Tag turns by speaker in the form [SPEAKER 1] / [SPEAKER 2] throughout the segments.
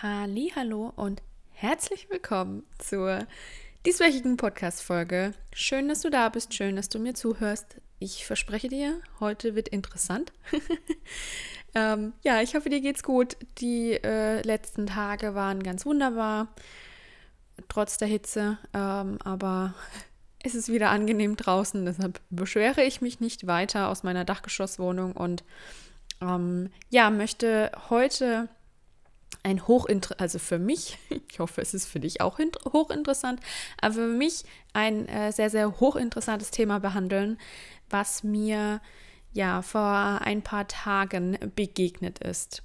[SPEAKER 1] Hallo und herzlich willkommen zur dieswöchigen Podcast-Folge. Schön, dass du da bist, schön, dass du mir zuhörst. Ich verspreche dir, heute wird interessant. ähm, ja, ich hoffe, dir geht's gut. Die äh, letzten Tage waren ganz wunderbar, trotz der Hitze. Ähm, aber es ist wieder angenehm draußen, deshalb beschwere ich mich nicht weiter aus meiner Dachgeschosswohnung und ähm, ja, möchte heute ein hochinteressant, also für mich, ich hoffe, es ist für dich auch hochinteressant, aber für mich ein äh, sehr, sehr hochinteressantes Thema behandeln, was mir ja vor ein paar Tagen begegnet ist.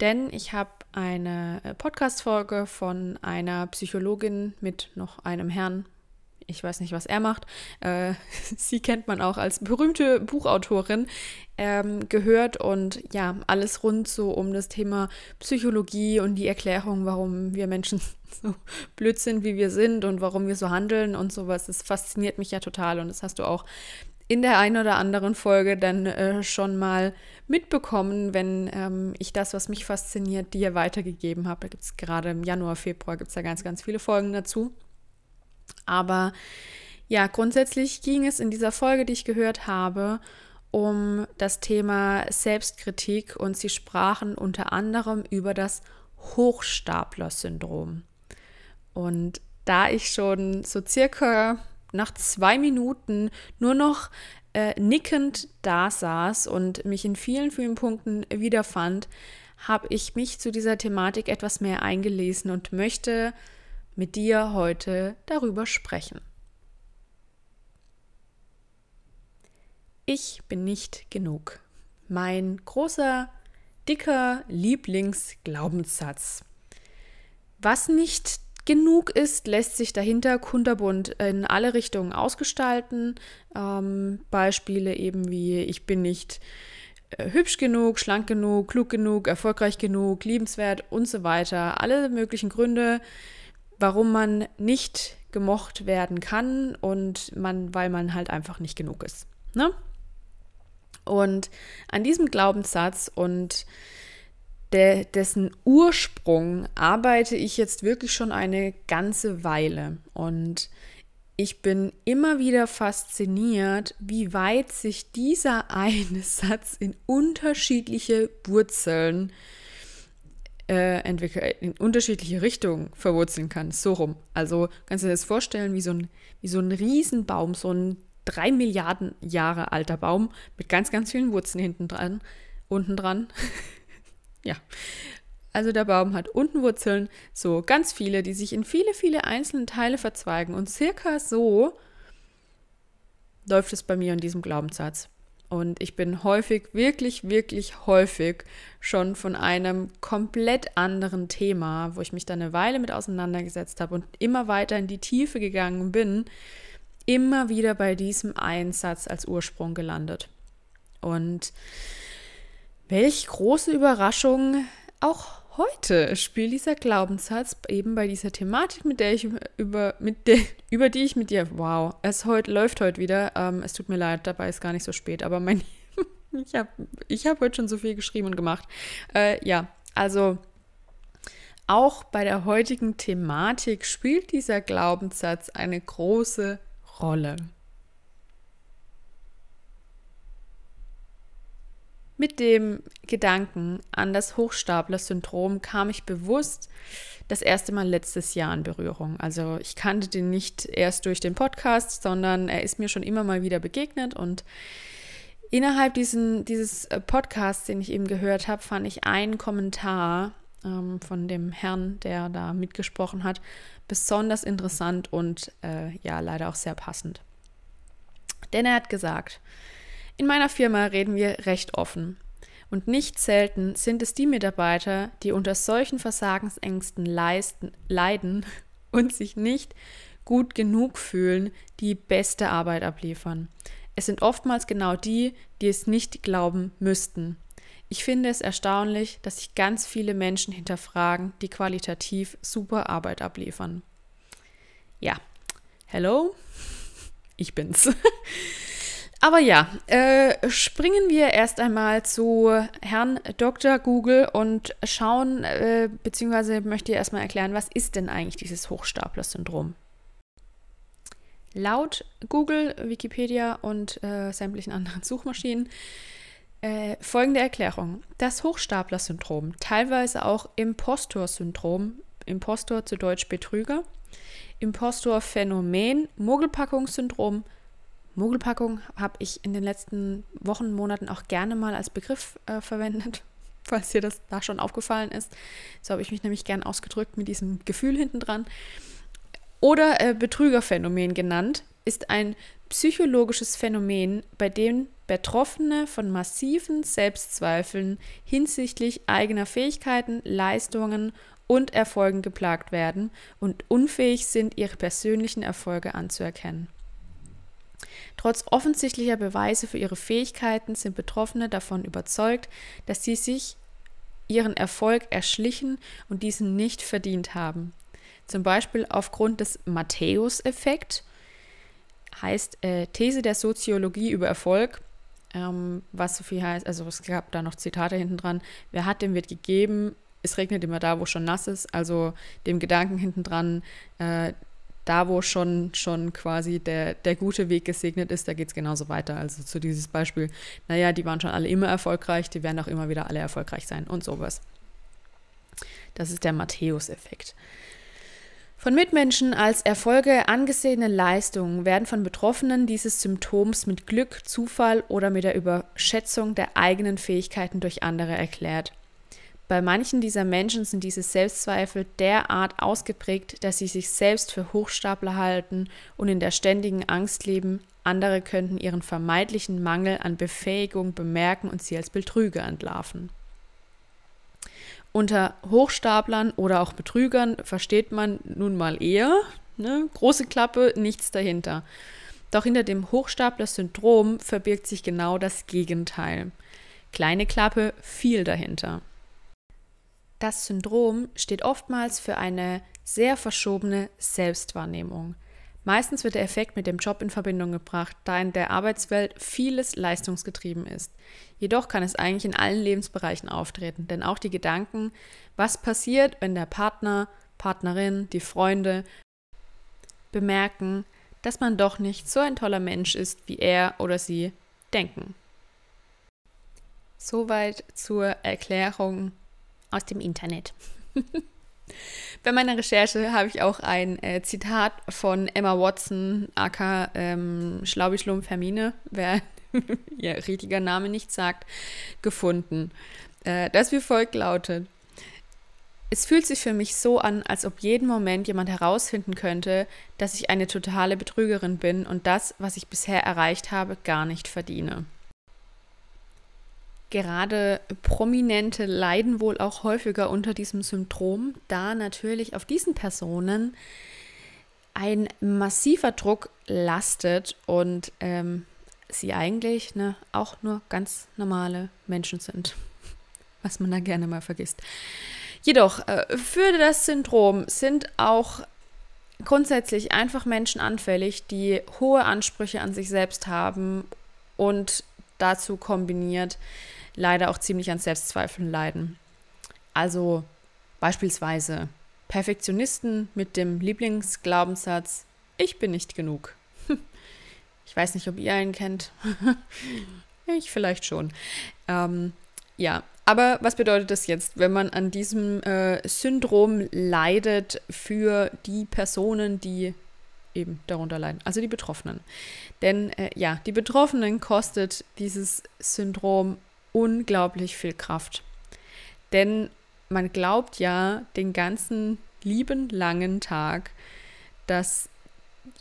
[SPEAKER 1] Denn ich habe eine äh, Podcast-Folge von einer Psychologin mit noch einem Herrn ich weiß nicht, was er macht. Äh, sie kennt man auch als berühmte Buchautorin, ähm, gehört und ja, alles rund so um das Thema Psychologie und die Erklärung, warum wir Menschen so blöd sind, wie wir sind und warum wir so handeln und sowas. Das fasziniert mich ja total und das hast du auch in der einen oder anderen Folge dann äh, schon mal mitbekommen, wenn ähm, ich das, was mich fasziniert, dir weitergegeben habe. Da gibt es gerade im Januar, Februar gibt es da ganz, ganz viele Folgen dazu. Aber ja, grundsätzlich ging es in dieser Folge, die ich gehört habe, um das Thema Selbstkritik und sie sprachen unter anderem über das Hochstapler-Syndrom. Und da ich schon so circa nach zwei Minuten nur noch äh, nickend da saß und mich in vielen, vielen Punkten wiederfand, habe ich mich zu dieser Thematik etwas mehr eingelesen und möchte mit dir heute darüber sprechen. Ich bin nicht genug. Mein großer, dicker Lieblingsglaubenssatz. Was nicht genug ist, lässt sich dahinter kunterbunt in alle Richtungen ausgestalten. Ähm, Beispiele eben wie ich bin nicht äh, hübsch genug, schlank genug, klug genug, erfolgreich genug, liebenswert und so weiter. Alle möglichen Gründe, warum man nicht gemocht werden kann und man, weil man halt einfach nicht genug ist. Ne? Und an diesem Glaubenssatz und der, dessen Ursprung arbeite ich jetzt wirklich schon eine ganze Weile. Und ich bin immer wieder fasziniert, wie weit sich dieser eine Satz in unterschiedliche Wurzeln äh, äh, entwickelt, in unterschiedliche Richtungen verwurzeln kann. So rum. Also kannst du dir das vorstellen, wie so ein, wie so ein Riesenbaum, so ein drei Milliarden Jahre alter Baum mit ganz, ganz vielen Wurzeln hinten dran, unten dran. ja. Also der Baum hat unten Wurzeln, so ganz viele, die sich in viele, viele einzelne Teile verzweigen. Und circa so läuft es bei mir in diesem Glaubenssatz. Und ich bin häufig, wirklich, wirklich häufig schon von einem komplett anderen Thema, wo ich mich da eine Weile mit auseinandergesetzt habe und immer weiter in die Tiefe gegangen bin, immer wieder bei diesem Einsatz als Ursprung gelandet. Und welch große Überraschung auch Heute spielt dieser Glaubenssatz eben bei dieser Thematik, mit der ich über, mit der, über die ich mit dir, wow, es heute, läuft heute wieder. Ähm, es tut mir leid, dabei ist gar nicht so spät, aber mein, ich habe ich hab heute schon so viel geschrieben und gemacht. Äh, ja, also auch bei der heutigen Thematik spielt dieser Glaubenssatz eine große Rolle. Mit dem Gedanken an das Hochstapler-Syndrom kam ich bewusst das erste Mal letztes Jahr in Berührung. Also ich kannte den nicht erst durch den Podcast, sondern er ist mir schon immer mal wieder begegnet und innerhalb diesen, dieses äh, Podcasts, den ich eben gehört habe, fand ich einen Kommentar ähm, von dem Herrn, der da mitgesprochen hat, besonders interessant und äh, ja, leider auch sehr passend. Denn er hat gesagt, in meiner Firma reden wir recht offen. Und nicht selten sind es die Mitarbeiter, die unter solchen Versagensängsten leisten, leiden und sich nicht gut genug fühlen, die beste Arbeit abliefern. Es sind oftmals genau die, die es nicht glauben müssten. Ich finde es erstaunlich, dass sich ganz viele Menschen hinterfragen, die qualitativ super Arbeit abliefern. Ja, hello, ich bin's. aber ja, äh, springen wir erst einmal zu Herrn Dr. Google und schauen, äh, beziehungsweise möchte ich erstmal erklären, was ist denn eigentlich dieses Hochstapler-Syndrom? Laut Google, Wikipedia und äh, sämtlichen anderen Suchmaschinen äh, folgende Erklärung. Das Hochstapler-Syndrom, teilweise auch Impostor-Syndrom, Impostor zu Deutsch Betrüger, Impostor-Phänomen, Mogelpackungssyndrom. Mogelpackung habe ich in den letzten Wochen, Monaten auch gerne mal als Begriff äh, verwendet, falls dir das da schon aufgefallen ist. So habe ich mich nämlich gern ausgedrückt mit diesem Gefühl hinten dran. Oder äh, Betrügerphänomen genannt, ist ein psychologisches Phänomen, bei dem Betroffene von massiven Selbstzweifeln hinsichtlich eigener Fähigkeiten, Leistungen und Erfolgen geplagt werden und unfähig sind, ihre persönlichen Erfolge anzuerkennen. Trotz offensichtlicher Beweise für ihre Fähigkeiten sind Betroffene davon überzeugt, dass sie sich ihren Erfolg erschlichen und diesen nicht verdient haben. Zum Beispiel aufgrund des Matthäus-Effekt, heißt äh, These der Soziologie über Erfolg, ähm, was so viel heißt, also es gab da noch Zitate hinten dran, wer hat, dem wird gegeben, es regnet immer da, wo schon nass ist, also dem Gedanken hinten dran, äh, da wo schon, schon quasi der, der gute Weg gesegnet ist, da geht es genauso weiter. Also zu dieses Beispiel, naja, die waren schon alle immer erfolgreich, die werden auch immer wieder alle erfolgreich sein und sowas. Das ist der Matthäus-Effekt. Von Mitmenschen als Erfolge angesehene Leistungen werden von Betroffenen dieses Symptoms mit Glück, Zufall oder mit der Überschätzung der eigenen Fähigkeiten durch andere erklärt. Bei manchen dieser Menschen sind diese Selbstzweifel derart ausgeprägt, dass sie sich selbst für Hochstapler halten und in der ständigen Angst leben, andere könnten ihren vermeintlichen Mangel an Befähigung bemerken und sie als Betrüger entlarven. Unter Hochstaplern oder auch Betrügern versteht man nun mal eher, ne, große Klappe, nichts dahinter. Doch hinter dem Hochstapler-Syndrom verbirgt sich genau das Gegenteil. Kleine Klappe, viel dahinter. Das Syndrom steht oftmals für eine sehr verschobene Selbstwahrnehmung. Meistens wird der Effekt mit dem Job in Verbindung gebracht, da in der Arbeitswelt vieles leistungsgetrieben ist. Jedoch kann es eigentlich in allen Lebensbereichen auftreten, denn auch die Gedanken, was passiert, wenn der Partner, Partnerin, die Freunde bemerken, dass man doch nicht so ein toller Mensch ist, wie er oder sie denken. Soweit zur Erklärung aus dem Internet. Bei meiner Recherche habe ich auch ein äh, Zitat von Emma Watson, aka ähm, Schlaubischlumpf Hermine, wer ihr richtiger Name nicht sagt, gefunden. Äh, das wie folgt lautet. Es fühlt sich für mich so an, als ob jeden Moment jemand herausfinden könnte, dass ich eine totale Betrügerin bin und das, was ich bisher erreicht habe, gar nicht verdiene. Gerade Prominente leiden wohl auch häufiger unter diesem Syndrom, da natürlich auf diesen Personen ein massiver Druck lastet und ähm, sie eigentlich ne, auch nur ganz normale Menschen sind, was man da gerne mal vergisst. Jedoch, äh, für das Syndrom sind auch grundsätzlich einfach Menschen anfällig, die hohe Ansprüche an sich selbst haben und dazu kombiniert leider auch ziemlich an Selbstzweifeln leiden. Also beispielsweise Perfektionisten mit dem Lieblingsglaubenssatz, ich bin nicht genug. Ich weiß nicht, ob ihr einen kennt. ich vielleicht schon. Ähm, ja, aber was bedeutet das jetzt, wenn man an diesem äh, Syndrom leidet für die Personen, die eben darunter leiden, also die Betroffenen? Denn äh, ja, die Betroffenen kostet dieses Syndrom unglaublich viel Kraft. Denn man glaubt ja den ganzen lieben langen Tag, dass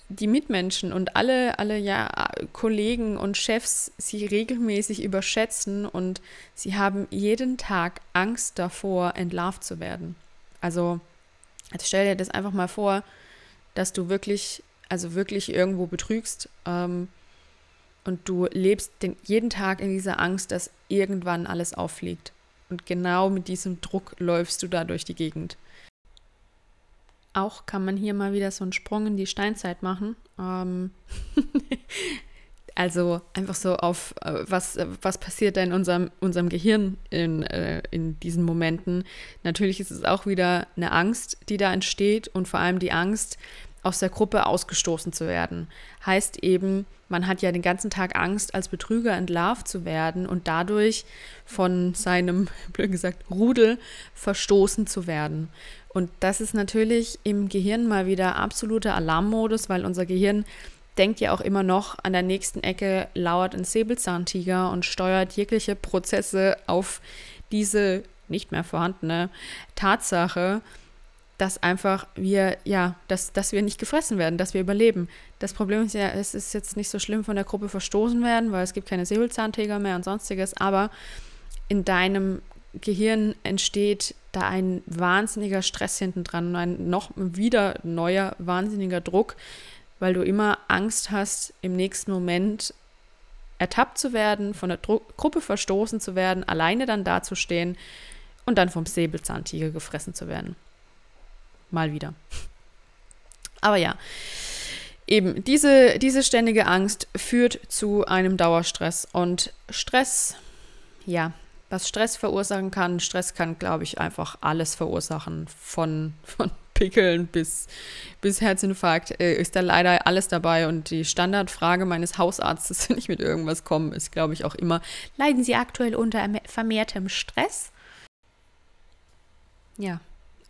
[SPEAKER 1] die Mitmenschen und alle, alle ja, Kollegen und Chefs sie regelmäßig überschätzen und sie haben jeden Tag Angst davor, entlarvt zu werden. Also, also stell dir das einfach mal vor, dass du wirklich, also wirklich irgendwo betrügst ähm, und du lebst den, jeden Tag in dieser Angst, dass irgendwann alles auffliegt. Und genau mit diesem Druck läufst du da durch die Gegend. Auch kann man hier mal wieder so einen Sprung in die Steinzeit machen. Ähm Also einfach so auf, äh, was, äh, was passiert da in unserem, unserem Gehirn in, äh, in diesen Momenten. Natürlich ist es auch wieder eine Angst, die da entsteht und vor allem die Angst, aus der Gruppe ausgestoßen zu werden. Heißt eben, man hat ja den ganzen Tag Angst, als Betrüger entlarvt zu werden und dadurch von seinem, blöd gesagt, Rudel verstoßen zu werden. Und das ist natürlich im Gehirn mal wieder absoluter Alarmmodus, weil unser Gehirn denkt ja auch immer noch, an der nächsten Ecke lauert ein Säbelzahntiger und steuert jegliche Prozesse auf diese nicht mehr vorhandene Tatsache, dass einfach wir, ja, dass, dass wir nicht gefressen werden, dass wir überleben. Das Problem ist ja, es ist jetzt nicht so schlimm von der Gruppe verstoßen werden, weil es gibt keine Säbelzahntiger mehr und sonstiges, aber in deinem Gehirn entsteht da ein wahnsinniger Stress hinten dran und ein noch wieder neuer wahnsinniger Druck, weil du immer Angst hast, im nächsten Moment ertappt zu werden, von der Dru Gruppe verstoßen zu werden, alleine dann dazustehen und dann vom Säbelzahntiger gefressen zu werden. Mal wieder. Aber ja, eben diese, diese ständige Angst führt zu einem Dauerstress. Und Stress, ja, was Stress verursachen kann, Stress kann, glaube ich, einfach alles verursachen. Von, von Pickeln bis, bis Herzinfarkt äh, ist da leider alles dabei. Und die Standardfrage meines Hausarztes, wenn ich mit irgendwas komme, ist, glaube ich, auch immer, leiden Sie aktuell unter vermehrtem Stress? Ja,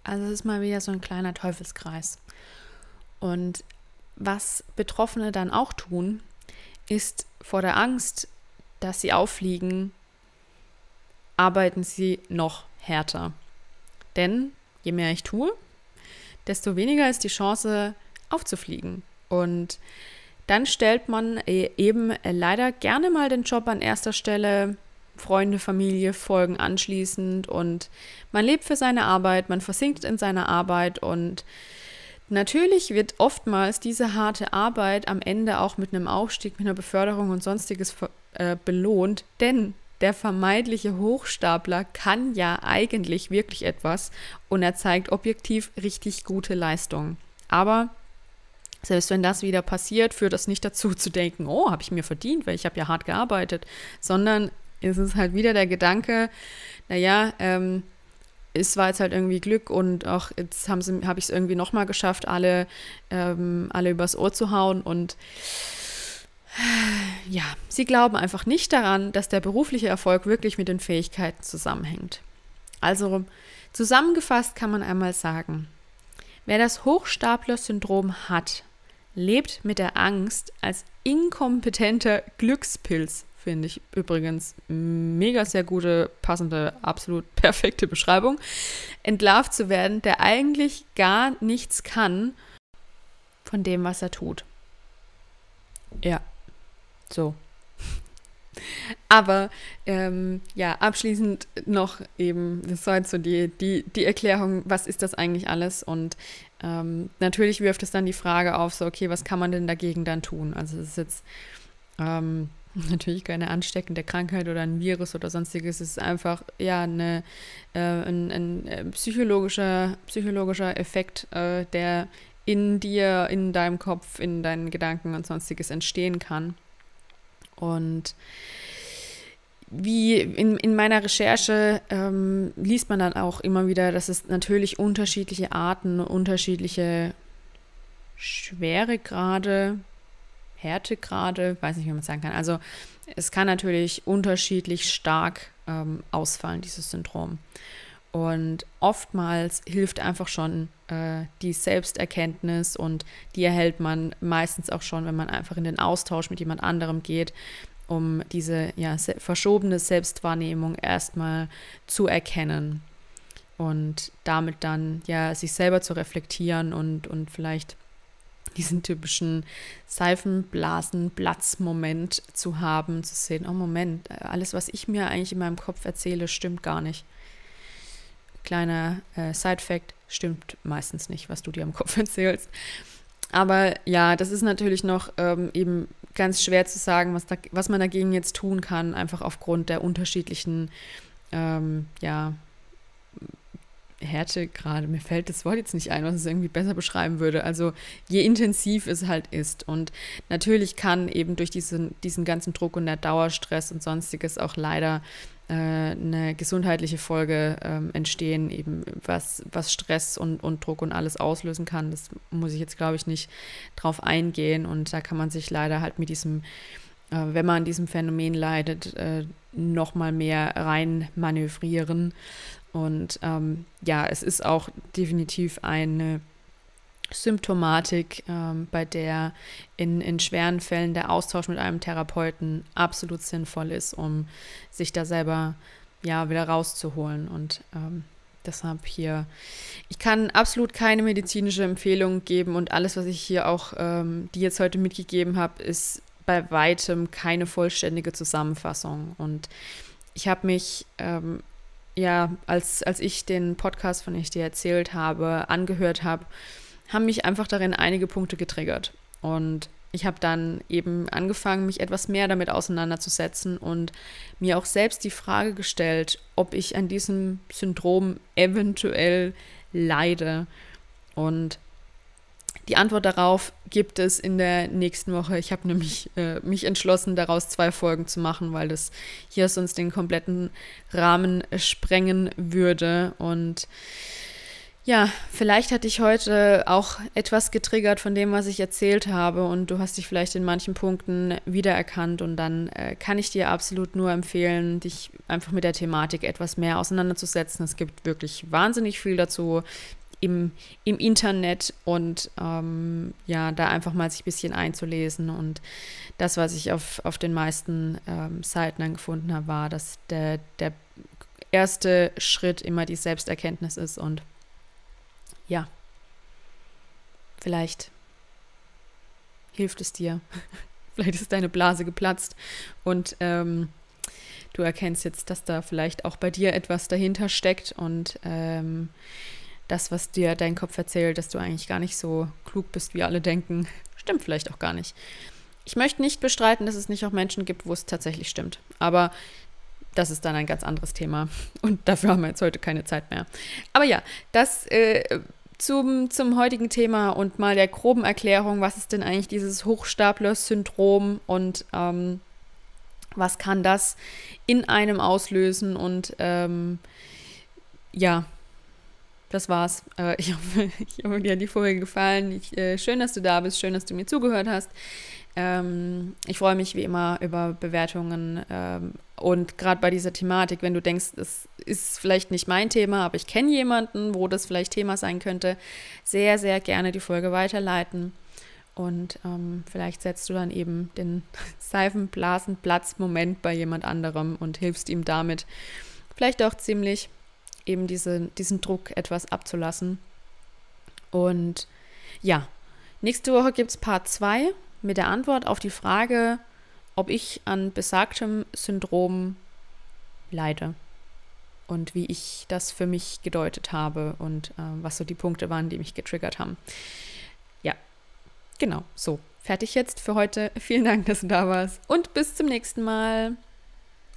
[SPEAKER 1] also es ist mal wieder so ein kleiner Teufelskreis. Und was Betroffene dann auch tun, ist vor der Angst, dass sie auffliegen, arbeiten sie noch härter. Denn je mehr ich tue, desto weniger ist die Chance aufzufliegen. Und dann stellt man e-, eben leider gerne mal den Job an erster Stelle, Freunde, Familie folgen anschließend und man lebt für seine Arbeit, man versinkt in seiner Arbeit und natürlich wird oftmals diese harte Arbeit am Ende auch mit einem Aufstieg, mit einer Beförderung und sonstiges äh, belohnt, denn der vermeintliche Hochstapler kann ja eigentlich wirklich etwas und er zeigt objektiv richtig gute Leistungen. Aber selbst wenn das wieder passiert, führt das nicht dazu zu denken, oh, habe ich mir verdient, weil ich habe ja hart gearbeitet, sondern ist es halt wieder der Gedanke, naja, ähm, es war jetzt halt irgendwie Glück und auch jetzt habe ich es irgendwie nochmal geschafft, alle, ähm, alle übers Ohr zu hauen und ja, sie glauben einfach nicht daran, dass der berufliche Erfolg wirklich mit den Fähigkeiten zusammenhängt. Also zusammengefasst kann man einmal sagen, wer das Hochstapler-Syndrom hat, lebt mit der Angst als inkompetenter Glückspilz Finde ich übrigens mega sehr gute, passende, absolut perfekte Beschreibung. Entlarvt zu werden, der eigentlich gar nichts kann von dem, was er tut. Ja, so. Aber ähm, ja, abschließend noch eben, das war jetzt so die, die, die Erklärung, was ist das eigentlich alles? Und ähm, natürlich wirft es dann die Frage auf, so, okay, was kann man denn dagegen dann tun? Also es ist jetzt ähm, natürlich keine ansteckende Krankheit oder ein Virus oder sonstiges. Es ist einfach ja eine, äh, ein, ein, äh, psychologischer, psychologischer Effekt, äh, der in dir, in deinem Kopf, in deinen Gedanken und sonstiges entstehen kann. Und wie in, in meiner Recherche ähm, liest man dann auch immer wieder, dass es natürlich unterschiedliche Arten, unterschiedliche Schweregrade Härtegrade, weiß nicht, wie man sagen kann. Also es kann natürlich unterschiedlich stark ähm, ausfallen, dieses Syndrom. Und oftmals hilft einfach schon äh, die Selbsterkenntnis und die erhält man meistens auch schon, wenn man einfach in den Austausch mit jemand anderem geht, um diese ja, se verschobene Selbstwahrnehmung erstmal zu erkennen und damit dann ja sich selber zu reflektieren und, und vielleicht diesen typischen Seifenblasen-Platz-Moment zu haben, zu sehen, oh Moment, alles, was ich mir eigentlich in meinem Kopf erzähle, stimmt gar nicht. Kleiner äh, Side-Fact, stimmt meistens nicht, was du dir im Kopf erzählst. Aber ja, das ist natürlich noch ähm, eben ganz schwer zu sagen, was, da, was man dagegen jetzt tun kann, einfach aufgrund der unterschiedlichen ähm, ja, Härte gerade, mir fällt das Wort jetzt nicht ein, was es irgendwie besser beschreiben würde. Also je intensiv es halt ist. Und natürlich kann eben durch diesen, diesen ganzen Druck und der Dauerstress und sonstiges auch leider äh, eine gesundheitliche Folge ähm, entstehen, eben was, was Stress und, und Druck und alles auslösen kann. Das muss ich jetzt, glaube ich, nicht drauf eingehen. Und da kann man sich leider halt mit diesem äh, wenn man an diesem Phänomen leidet, äh, noch mal mehr rein manövrieren. Und ähm, ja, es ist auch definitiv eine Symptomatik, ähm, bei der in, in schweren Fällen der Austausch mit einem Therapeuten absolut sinnvoll ist, um sich da selber ja wieder rauszuholen. Und ähm, deshalb hier, ich kann absolut keine medizinische Empfehlung geben und alles, was ich hier auch ähm, die jetzt heute mitgegeben habe, ist bei weitem keine vollständige Zusammenfassung. Und ich habe mich, ähm, ja, als, als ich den Podcast, von dem ich dir erzählt habe, angehört habe, haben mich einfach darin einige Punkte getriggert. Und ich habe dann eben angefangen, mich etwas mehr damit auseinanderzusetzen und mir auch selbst die Frage gestellt, ob ich an diesem Syndrom eventuell leide. Und die Antwort darauf gibt es in der nächsten Woche. Ich habe nämlich äh, mich entschlossen, daraus zwei Folgen zu machen, weil das hier sonst den kompletten Rahmen sprengen würde. Und ja, vielleicht hatte ich heute auch etwas getriggert von dem, was ich erzählt habe und du hast dich vielleicht in manchen Punkten wiedererkannt und dann äh, kann ich dir absolut nur empfehlen, dich einfach mit der Thematik etwas mehr auseinanderzusetzen. Es gibt wirklich wahnsinnig viel dazu im, im Internet und ähm, ja, da einfach mal sich ein bisschen einzulesen. Und das, was ich auf, auf den meisten ähm, Seiten dann gefunden habe, war, dass der, der erste Schritt immer die Selbsterkenntnis ist. Und ja, vielleicht hilft es dir. vielleicht ist deine Blase geplatzt und ähm, du erkennst jetzt, dass da vielleicht auch bei dir etwas dahinter steckt und ähm, das, was dir dein Kopf erzählt, dass du eigentlich gar nicht so klug bist, wie alle denken, stimmt vielleicht auch gar nicht. Ich möchte nicht bestreiten, dass es nicht auch Menschen gibt, wo es tatsächlich stimmt. Aber das ist dann ein ganz anderes Thema. Und dafür haben wir jetzt heute keine Zeit mehr. Aber ja, das äh, zum, zum heutigen Thema und mal der groben Erklärung, was ist denn eigentlich dieses Hochstapler-Syndrom und ähm, was kann das in einem auslösen und ähm, ja, das war's. Äh, ich, hoffe, ich hoffe, dir hat die Folge gefallen. Ich, äh, schön, dass du da bist. Schön, dass du mir zugehört hast. Ähm, ich freue mich wie immer über Bewertungen. Ähm, und gerade bei dieser Thematik, wenn du denkst, es ist vielleicht nicht mein Thema, aber ich kenne jemanden, wo das vielleicht Thema sein könnte, sehr, sehr gerne die Folge weiterleiten. Und ähm, vielleicht setzt du dann eben den Seifenblasenplatz-Moment bei jemand anderem und hilfst ihm damit vielleicht auch ziemlich eben diese, diesen Druck etwas abzulassen. Und ja, nächste Woche gibt es Part 2 mit der Antwort auf die Frage, ob ich an besagtem Syndrom leide und wie ich das für mich gedeutet habe und äh, was so die Punkte waren, die mich getriggert haben. Ja, genau, so. Fertig jetzt für heute. Vielen Dank, dass du da warst und bis zum nächsten Mal.